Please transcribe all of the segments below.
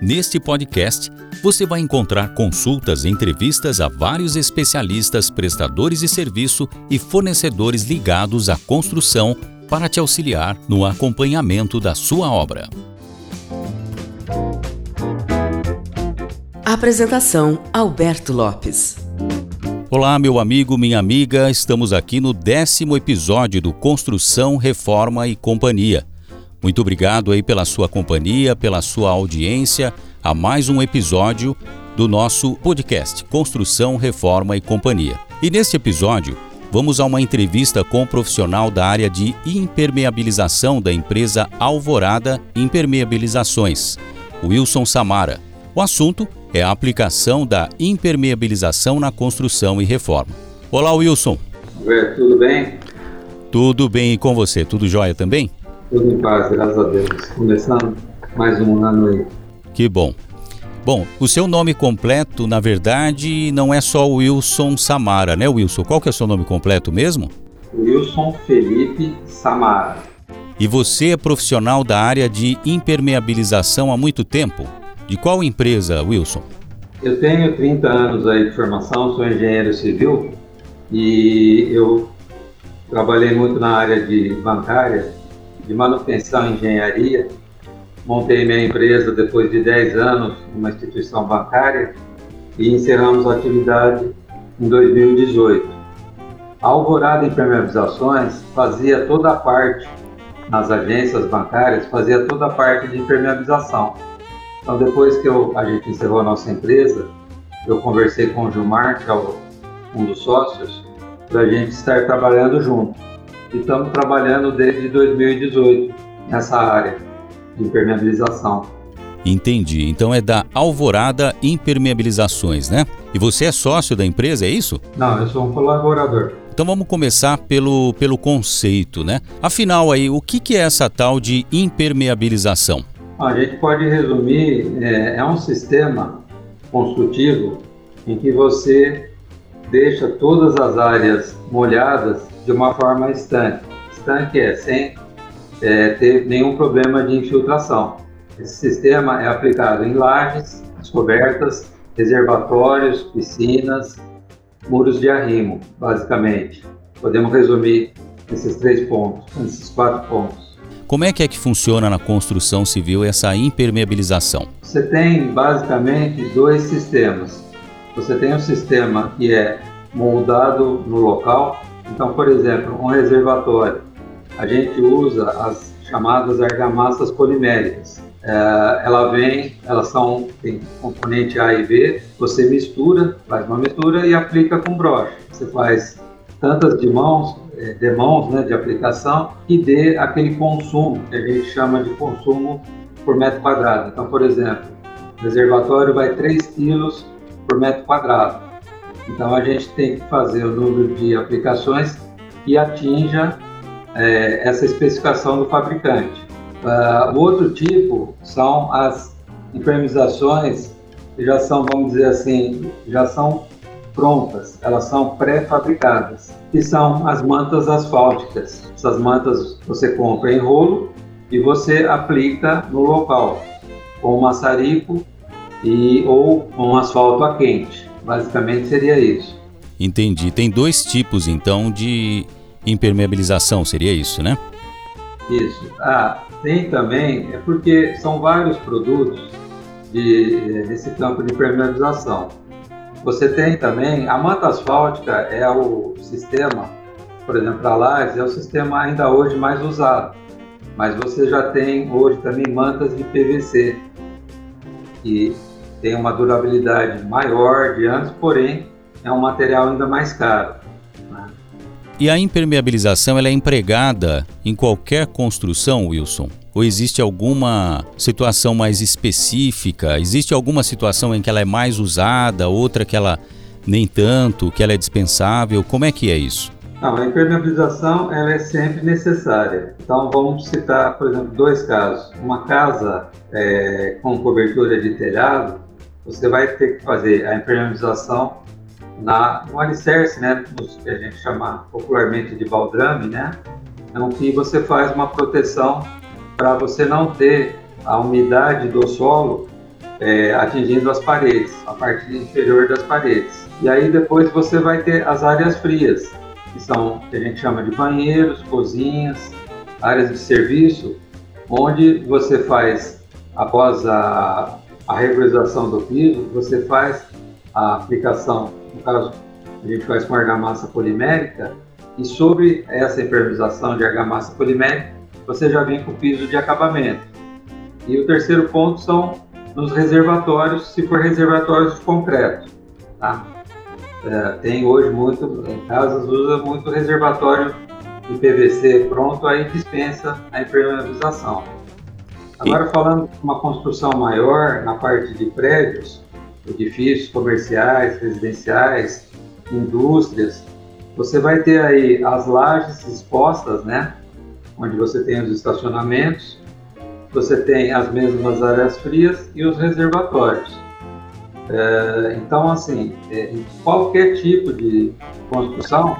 Neste podcast, você vai encontrar consultas e entrevistas a vários especialistas, prestadores de serviço e fornecedores ligados à construção para te auxiliar no acompanhamento da sua obra. Apresentação: Alberto Lopes. Olá, meu amigo, minha amiga, estamos aqui no décimo episódio do Construção, Reforma e Companhia. Muito obrigado aí pela sua companhia, pela sua audiência a mais um episódio do nosso podcast Construção, Reforma e Companhia. E neste episódio, vamos a uma entrevista com o um profissional da área de impermeabilização da empresa Alvorada Impermeabilizações, Wilson Samara. O assunto é a aplicação da impermeabilização na construção e reforma. Olá, Wilson. Oi, tudo bem? Tudo bem e com você? Tudo jóia também? Tudo em paz, graças a Deus. Começando mais um ano aí. Que bom. Bom, o seu nome completo, na verdade, não é só Wilson Samara, né, Wilson? Qual que é o seu nome completo mesmo? Wilson Felipe Samara. E você é profissional da área de impermeabilização há muito tempo? De qual empresa, Wilson? Eu tenho 30 anos aí de formação, sou engenheiro civil e eu trabalhei muito na área de bancária, de manutenção e engenharia montei minha empresa depois de 10 anos numa instituição bancária e encerramos a atividade em 2018. A Alvorada Impermeabilizações fazia toda a parte, nas agências bancárias, fazia toda a parte de impermeabilização. Então, depois que eu, a gente encerrou a nossa empresa, eu conversei com o Gilmar, que é o, um dos sócios, para a gente estar trabalhando junto. E estamos trabalhando desde 2018 nessa área de impermeabilização. Entendi. Então é da Alvorada Impermeabilizações, né? E você é sócio da empresa, é isso? Não, eu sou um colaborador. Então vamos começar pelo, pelo conceito, né? Afinal aí, o que, que é essa tal de impermeabilização? A gente pode resumir, é, é um sistema construtivo em que você deixa todas as áreas molhadas de uma forma estanque. Estanque é sem é, ter nenhum problema de infiltração. Esse sistema é aplicado em lajes, cobertas, reservatórios, piscinas, muros de arrimo, basicamente. Podemos resumir esses três pontos, esses quatro pontos. Como é que é que funciona na construção civil essa impermeabilização? Você tem basicamente dois sistemas. Você tem um sistema que é moldado no local. Então, por exemplo, um reservatório a gente usa as chamadas argamassas poliméricas. É, ela vem, elas são tem componente A e B. Você mistura, faz uma mistura e aplica com broche. Você faz tantas de mãos, é, de mãos, né, de aplicação e dê aquele consumo que a gente chama de consumo por metro quadrado. Então, por exemplo, o reservatório vai 3 kg por metro quadrado. Então, a gente tem que fazer o número de aplicações que atinja é, essa especificação do fabricante. Uh, o outro tipo são as impermeabilizações que já são, vamos dizer assim, já são prontas, elas são pré-fabricadas, que são as mantas asfálticas. Essas mantas você compra em rolo e você aplica no local com maçarico e ou um asfalto a quente. Basicamente seria isso. Entendi. Tem dois tipos então de impermeabilização, seria isso, né? Isso. Ah, tem também, é porque são vários produtos de, desse campo de impermeabilização. Você tem também, a manta asfáltica é o sistema, por exemplo, a lajes é o sistema ainda hoje mais usado, mas você já tem hoje também mantas de PVC, que tem uma durabilidade maior de anos, porém é um material ainda mais caro. Né? E a impermeabilização ela é empregada em qualquer construção, Wilson? Ou existe alguma situação mais específica? Existe alguma situação em que ela é mais usada, outra que ela nem tanto, que ela é dispensável? Como é que é isso? Não, a impermeabilização ela é sempre necessária. Então vamos citar, por exemplo, dois casos. Uma casa é, com cobertura de telhado, você vai ter que fazer a impermeabilização na, no alicerce, né, que a gente chama popularmente de baldrame, né, então que você faz uma proteção para você não ter a umidade do solo é, atingindo as paredes, a parte inferior das paredes. E aí depois você vai ter as áreas frias, que são que a gente chama de banheiros, cozinhas, áreas de serviço, onde você faz após a, a regularização do piso, você faz a aplicação, no caso a gente faz com argamassa polimérica, e sobre essa impermeabilização de argamassa polimérica, você já vem com o piso de acabamento. E o terceiro ponto são nos reservatórios, se for reservatórios de concreto. Tá? É, tem hoje muito, em casas usa muito reservatório de PVC pronto, aí dispensa a impermeabilização. Agora falando de uma construção maior na parte de prédios, edifícios comerciais, residenciais, indústrias, você vai ter aí as lajes expostas, né? Onde você tem os estacionamentos, você tem as mesmas áreas frias e os reservatórios. É, então, assim, é, qualquer tipo de construção,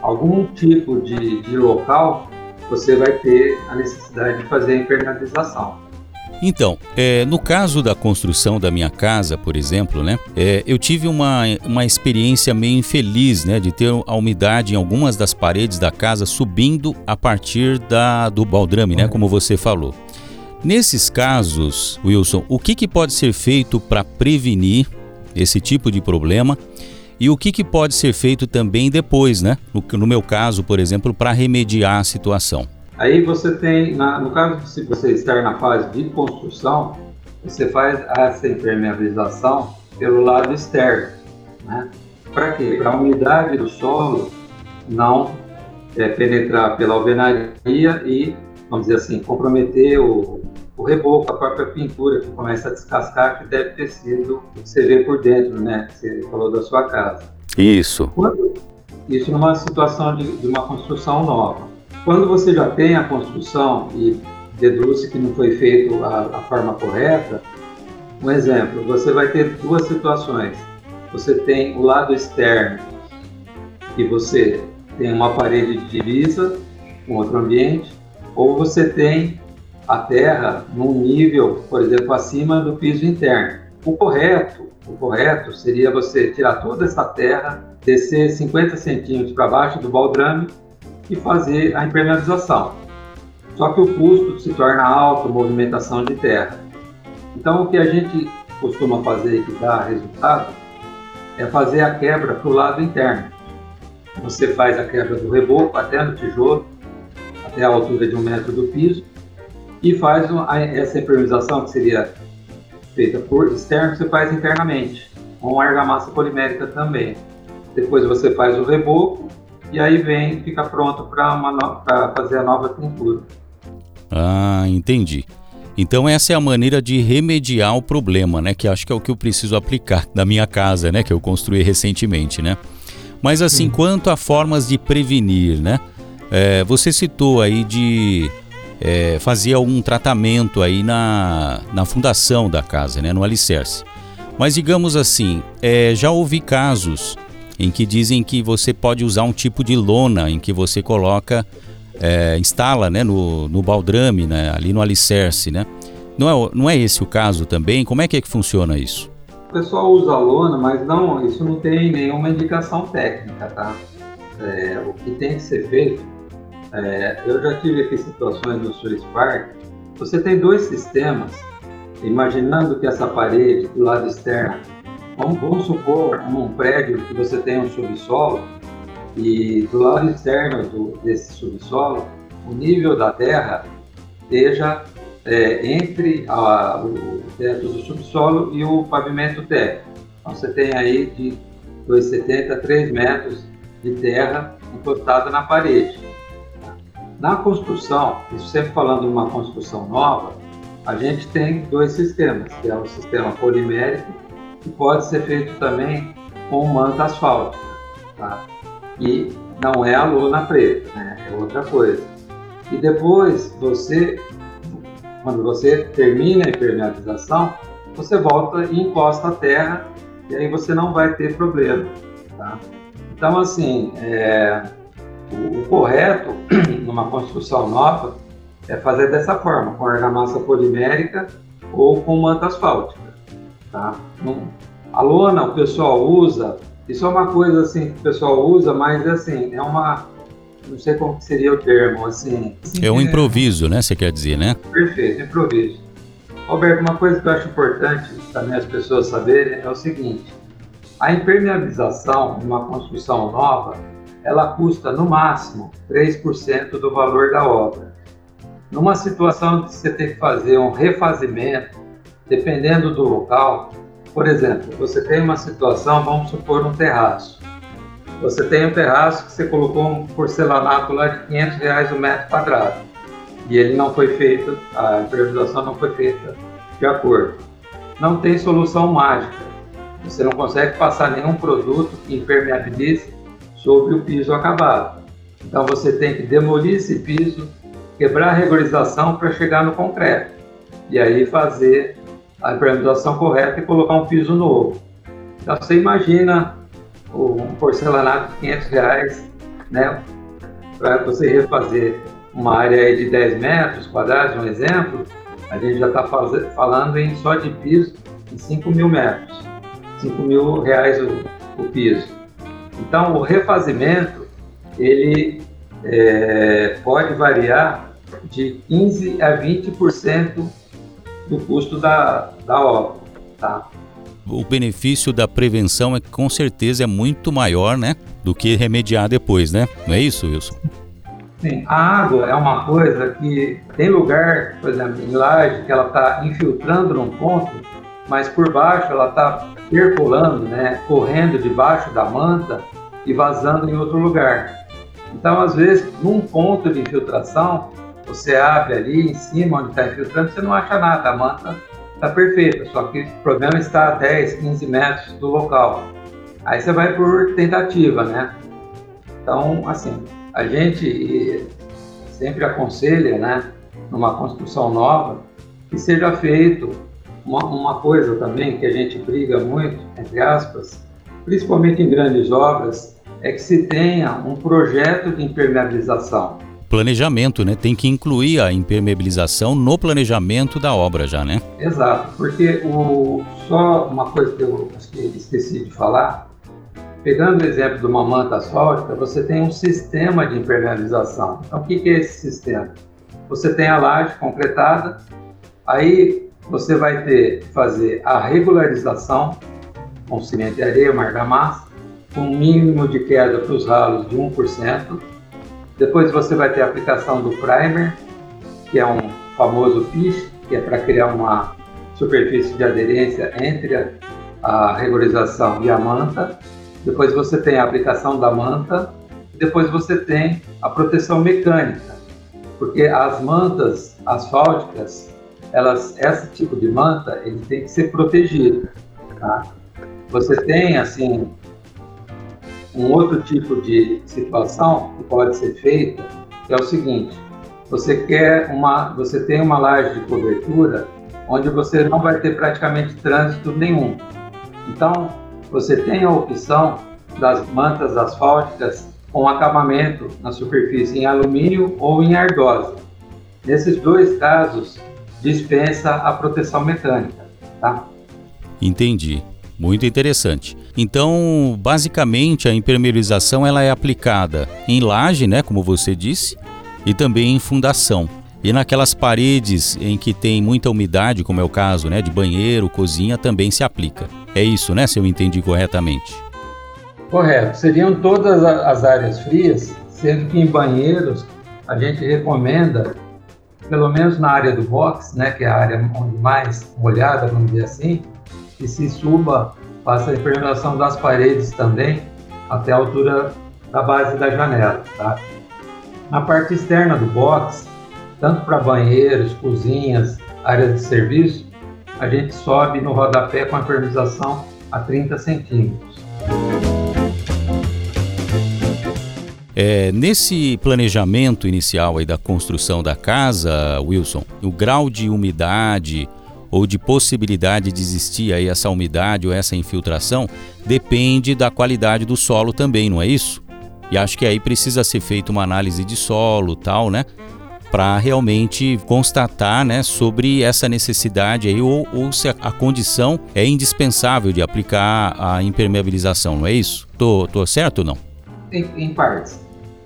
algum tipo de, de local, você vai ter a necessidade de fazer a impermeabilização. Então, é, no caso da construção da minha casa, por exemplo, né, é, eu tive uma, uma experiência meio infeliz, né, de ter a umidade em algumas das paredes da casa subindo a partir da, do baldrame, né, como você falou. Nesses casos, Wilson, o que, que pode ser feito para prevenir esse tipo de problema e o que, que pode ser feito também depois, né? No, no meu caso, por exemplo, para remediar a situação? Aí você tem, na, no caso se você estar na fase de construção, você faz essa impermeabilização pelo lado externo, né? Para quê? Para a umidade do solo não é, penetrar pela alvenaria e, vamos dizer assim, comprometer o, o reboco, a própria pintura que começa a descascar, que deve ter sido o que você vê por dentro, né? Que você falou da sua casa. Isso. Quando, isso numa situação de, de, uma construção nova. Quando você já tem a construção e deduz que não foi feito a, a forma correta, um exemplo, você vai ter duas situações. Você tem o lado externo, que você tem uma parede de divisa com outro ambiente, ou você tem a terra num nível, por exemplo, acima do piso interno. O correto, o correto seria você tirar toda essa terra, descer 50 centímetros para baixo do baldrame e fazer a impermeabilização. Só que o custo se torna alto, movimentação de terra. Então, o que a gente costuma fazer que dá resultado é fazer a quebra para o lado interno. Você faz a quebra do reboco até no tijolo, até a altura de um metro do piso, e faz essa impermeabilização que seria feita por externo, você faz internamente, com argamassa polimérica também. Depois você faz o reboco e aí vem, fica pronto para fazer a nova pintura. Ah, entendi. Então essa é a maneira de remediar o problema, né? Que acho que é o que eu preciso aplicar na minha casa, né? Que eu construí recentemente, né? Mas assim, Sim. quanto a formas de prevenir, né? É, você citou aí de é, fazia um tratamento aí na, na fundação da casa, né, no alicerce. Mas digamos assim, é, já ouvi casos em que dizem que você pode usar um tipo de lona em que você coloca, é, instala né, no, no baldrame, né, ali no alicerce, né? Não é, não é esse o caso também? Como é que, é que funciona isso? O pessoal usa lona, mas não, isso não tem nenhuma indicação técnica, tá? É, o que tem que ser feito é, eu já tive aqui situações no Swiss Park. Você tem dois sistemas, imaginando que essa parede do lado externo, vamos, vamos supor um prédio que você tem um subsolo e do lado externo do, desse subsolo, o nível da terra esteja é, entre a, o teto do subsolo e o pavimento térreo. Então você tem aí de 2,70 a 3 metros de terra encostada na parede. Na construção, sempre falando de uma construção nova, a gente tem dois sistemas, que é o sistema polimérico, que pode ser feito também com manta asfáltica. Tá? E não é a lona preta, né? é outra coisa. E depois você, quando você termina a impermeabilização, você volta e encosta a terra e aí você não vai ter problema. Tá? Então, assim, é, o, o, correto numa construção nova é fazer dessa forma, com argamassa polimérica ou com manta asfáltica. Tá? a lona o pessoal usa, isso é uma coisa assim que o pessoal usa, mas assim, é uma. Não sei como seria o termo, assim. É um improviso, né? Você quer dizer, né? Perfeito, improviso. Roberto, uma coisa que eu acho importante também as pessoas saberem é o seguinte: a impermeabilização de uma construção nova, ela custa no máximo 3% do valor da obra. Numa situação que você tem que fazer um refazimento, dependendo do local, por exemplo, você tem uma situação, vamos supor um terraço. Você tem um terraço que você colocou um porcelanato lá de 500 reais o metro quadrado e ele não foi feito, a impermeabilização não foi feita de acordo. Não tem solução mágica. Você não consegue passar nenhum produto que impermeabilize sobre o piso acabado. Então você tem que demolir esse piso, quebrar a regularização para chegar no concreto e aí fazer a impermeabilização correta e colocar um piso novo. Então você imagina um porcelanato de 500 reais, né, para você refazer uma área de 10 metros quadrados, um exemplo, a gente já está falando em só de piso em 5 mil metros, 5 mil reais o, o piso. Então, o refazimento, ele é, pode variar de 15% a 20% do custo da, da obra, tá? O benefício da prevenção é com certeza é muito maior, né, do que remediar depois, né? Não é isso, Wilson? Sim, a água é uma coisa que tem lugar, por exemplo, em laje, que ela está infiltrando num ponto, mas por baixo ela está percolando, né, correndo debaixo da manta e vazando em outro lugar. Então, às vezes, num ponto de infiltração, você abre ali em cima onde está infiltrando, você não acha nada, a manta está perfeita, só que o problema está a 10, 15 metros do local. Aí você vai por tentativa, né? Então, assim, a gente sempre aconselha, né, numa construção nova, que seja feito uma, uma coisa também que a gente briga muito, entre aspas, principalmente em grandes obras, é que se tenha um projeto de impermeabilização. Planejamento, né? Tem que incluir a impermeabilização no planejamento da obra já, né? Exato, porque o, só uma coisa que eu esqueci de falar, Pegando o exemplo de uma manta asfáltica, você tem um sistema de impermeabilização. Então, o que é esse sistema? Você tem a laje concretada, aí você vai ter fazer a regularização com cimento e areia, uma com um mínimo de queda para os ralos de 1%. Depois você vai ter a aplicação do primer, que é um famoso fish, que é para criar uma superfície de aderência entre a, regularização e a manta. Depois você tem a aplicação da manta, depois você tem a proteção mecânica, porque as mantas asfálticas, elas, esse tipo de manta, ele tem que ser protegido. Tá? Você tem assim um outro tipo de situação que pode ser feita, é o seguinte: você quer uma, você tem uma laje de cobertura onde você não vai ter praticamente trânsito nenhum. Então, você tem a opção das mantas asfálticas com acabamento na superfície em alumínio ou em ardósia. Nesses dois casos, dispensa a proteção mecânica, tá? Entendi. Muito interessante. Então, basicamente, a impermeabilização ela é aplicada em laje, né, como você disse, e também em fundação. E naquelas paredes em que tem muita umidade, como é o caso, né, de banheiro, cozinha, também se aplica. É isso, né? Se eu entendi corretamente. Correto. Seriam todas as áreas frias, sendo que em banheiros a gente recomenda pelo menos na área do box, né, que é a área onde mais molhada, vamos dizer assim, que se suba, faça a impermeabilização das paredes também até a altura da base da janela, tá? Na parte externa do box, tanto para banheiros, cozinhas, áreas de serviço, a gente sobe no rodapé com a a 30 centímetros. É, nesse planejamento inicial aí da construção da casa, Wilson, o grau de umidade ou de possibilidade de existir aí essa umidade ou essa infiltração depende da qualidade do solo também, não é isso? E acho que aí precisa ser feita uma análise de solo, tal, né? Para realmente constatar, né, sobre essa necessidade aí ou, ou se a, a, condição é indispensável de aplicar a impermeabilização, não é isso? Tô, tô certo ou não? Em, em partes.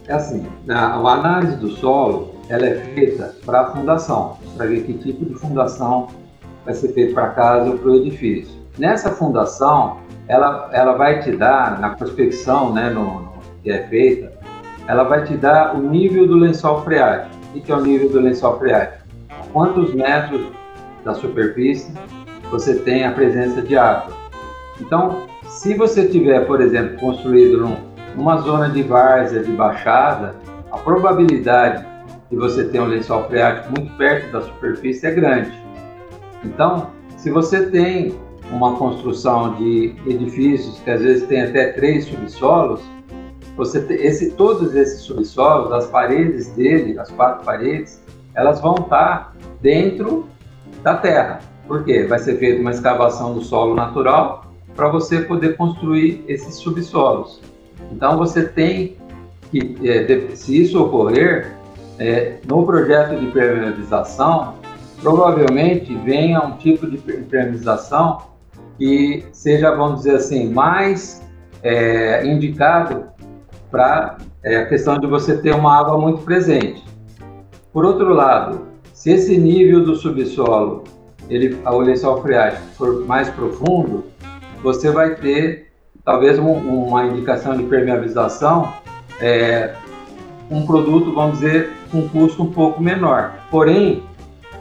É assim, a, a análise do solo ela é feita para a fundação, para ver que tipo de fundação vai ser feito para a casa ou para o edifício. Nessa fundação, ela, ela vai te dar, na prospecção né, no, no, que é feita, ela vai te dar o nível do lençol freático. O que é o nível do lençol freático? Quantos metros da superfície você tem a presença de água. Então, se você tiver, por exemplo, construído num, numa zona de várzea, de baixada, a probabilidade de você ter um lençol freático muito perto da superfície é grande. Então, se você tem uma construção de edifícios que às vezes tem até três subsolos, você esse, todos esses subsolos, as paredes dele, as quatro paredes, elas vão estar dentro da terra. Por quê? Vai ser feita uma escavação do solo natural para você poder construir esses subsolos. Então você tem que, é, se isso ocorrer, é, no projeto de permeabilização, provavelmente venha um tipo de impermeabilização que seja, vamos dizer assim, mais é, indicado para é, a questão de você ter uma água muito presente. Por outro lado, se esse nível do subsolo, ele, o lençol freático for mais profundo, você vai ter talvez um, uma indicação de permeabilização, é, um produto, vamos dizer, com um custo um pouco menor. Porém,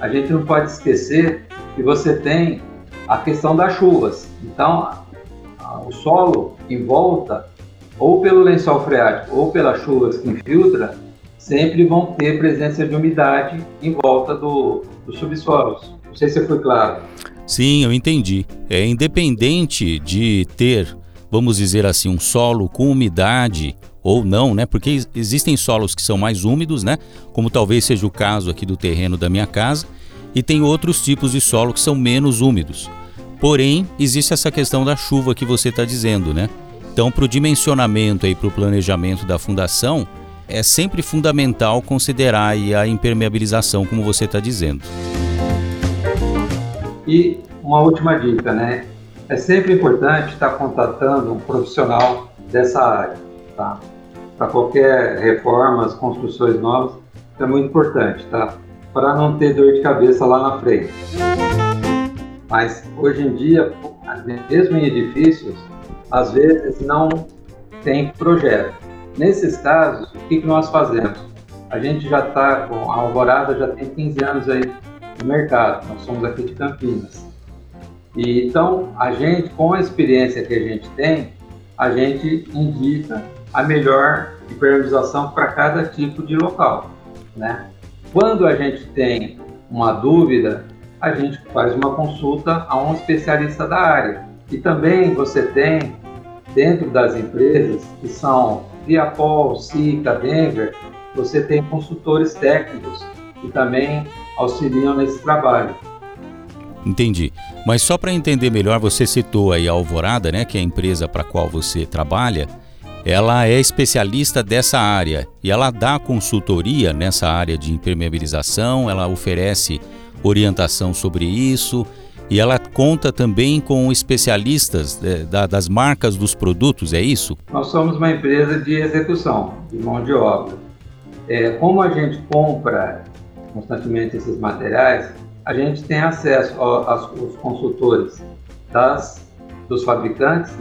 a gente não pode esquecer que você tem a questão das chuvas. Então, o solo em volta, ou pelo lençol freático ou pelas chuvas que infiltra, sempre vão ter presença de umidade em volta do, dos subsolos. Não sei se foi claro. Sim, eu entendi. É independente de ter, vamos dizer assim, um solo com umidade ou não, né? Porque existem solos que são mais úmidos, né? Como talvez seja o caso aqui do terreno da minha casa, e tem outros tipos de solo que são menos úmidos. Porém, existe essa questão da chuva que você está dizendo, né? Então, para o dimensionamento e para o planejamento da fundação, é sempre fundamental considerar a impermeabilização, como você está dizendo. E uma última dica, né? É sempre importante estar contatando um profissional dessa área, tá? para qualquer reformas, construções novas, é muito importante, tá? Para não ter dor de cabeça lá na frente. Mas hoje em dia, mesmo em edifícios, às vezes não tem projeto. Nesses casos, o que, nós fazemos? A gente já está com a Alvorada já tem 15 anos aí no mercado. Nós somos aqui de Campinas. E então a gente, com a experiência que a gente tem, a gente indica a melhor impermeabilização para cada tipo de local, né? Quando a gente tem uma dúvida, a gente faz uma consulta a um especialista da área. E também você tem dentro das empresas que são Viapol, Sica, Denver, você tem consultores técnicos que também auxiliam nesse trabalho. Entendi. Mas só para entender melhor, você citou aí a Alvorada, né, que é a empresa para qual você trabalha ela é especialista dessa área e ela dá consultoria nessa área de impermeabilização, ela oferece orientação sobre isso e ela conta também com especialistas é, da, das marcas dos produtos, é isso? Nós somos uma empresa de execução, de mão de obra. É, como a gente compra constantemente esses materiais, a gente tem acesso aos consultores das, dos fabricantes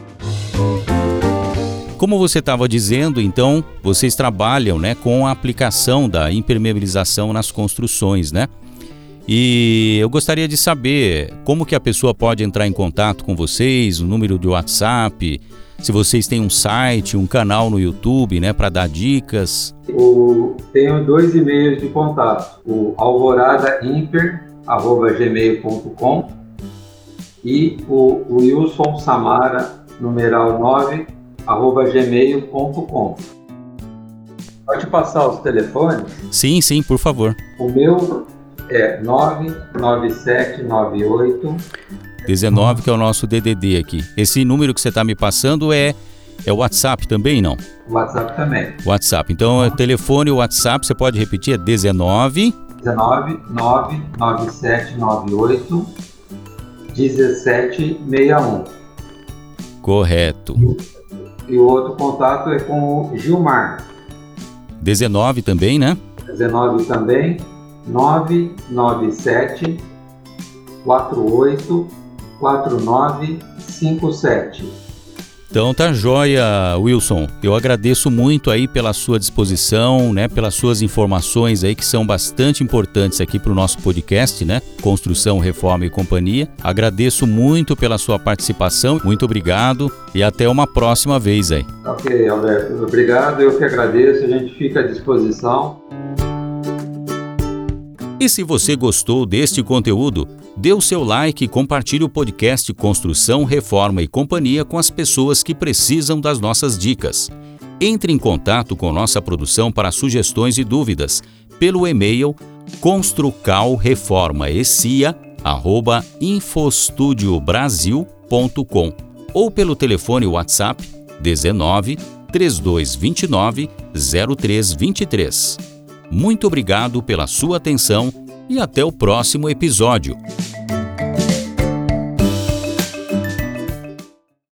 Como você estava dizendo, então, vocês trabalham né, com a aplicação da impermeabilização nas construções, né? E eu gostaria de saber como que a pessoa pode entrar em contato com vocês, o número de WhatsApp, se vocês têm um site, um canal no YouTube, né, para dar dicas. O, tenho dois e-mails de contato, o alvoradaimper@gmail.com e o, Wilson Samara, numeral 9, arroba gmail.com. Pode passar os telefones? Sim, sim, por favor. O meu é 99798 19, que é o nosso DDD aqui. Esse número que você está me passando é é o WhatsApp também, não? WhatsApp também. WhatsApp. Então, é telefone WhatsApp, você pode repetir, é 19... 19 99798 1761. Correto. E o outro contato é com o Gilmar. 19 também, né? 19 também. 997 48 4957. Então tá joia, Wilson. Eu agradeço muito aí pela sua disposição, né, pelas suas informações aí que são bastante importantes aqui para o nosso podcast, né? Construção, Reforma e Companhia. Agradeço muito pela sua participação. Muito obrigado e até uma próxima vez aí. Ok, Alberto. Obrigado. Eu que agradeço. A gente fica à disposição. E se você gostou deste conteúdo, dê o seu like e compartilhe o podcast Construção, Reforma e Companhia com as pessoas que precisam das nossas dicas. Entre em contato com nossa produção para sugestões e dúvidas pelo e-mail construcalreformaecia@infostudiobrasil.com ou pelo telefone WhatsApp 19 3229 0323. Muito obrigado pela sua atenção e até o próximo episódio.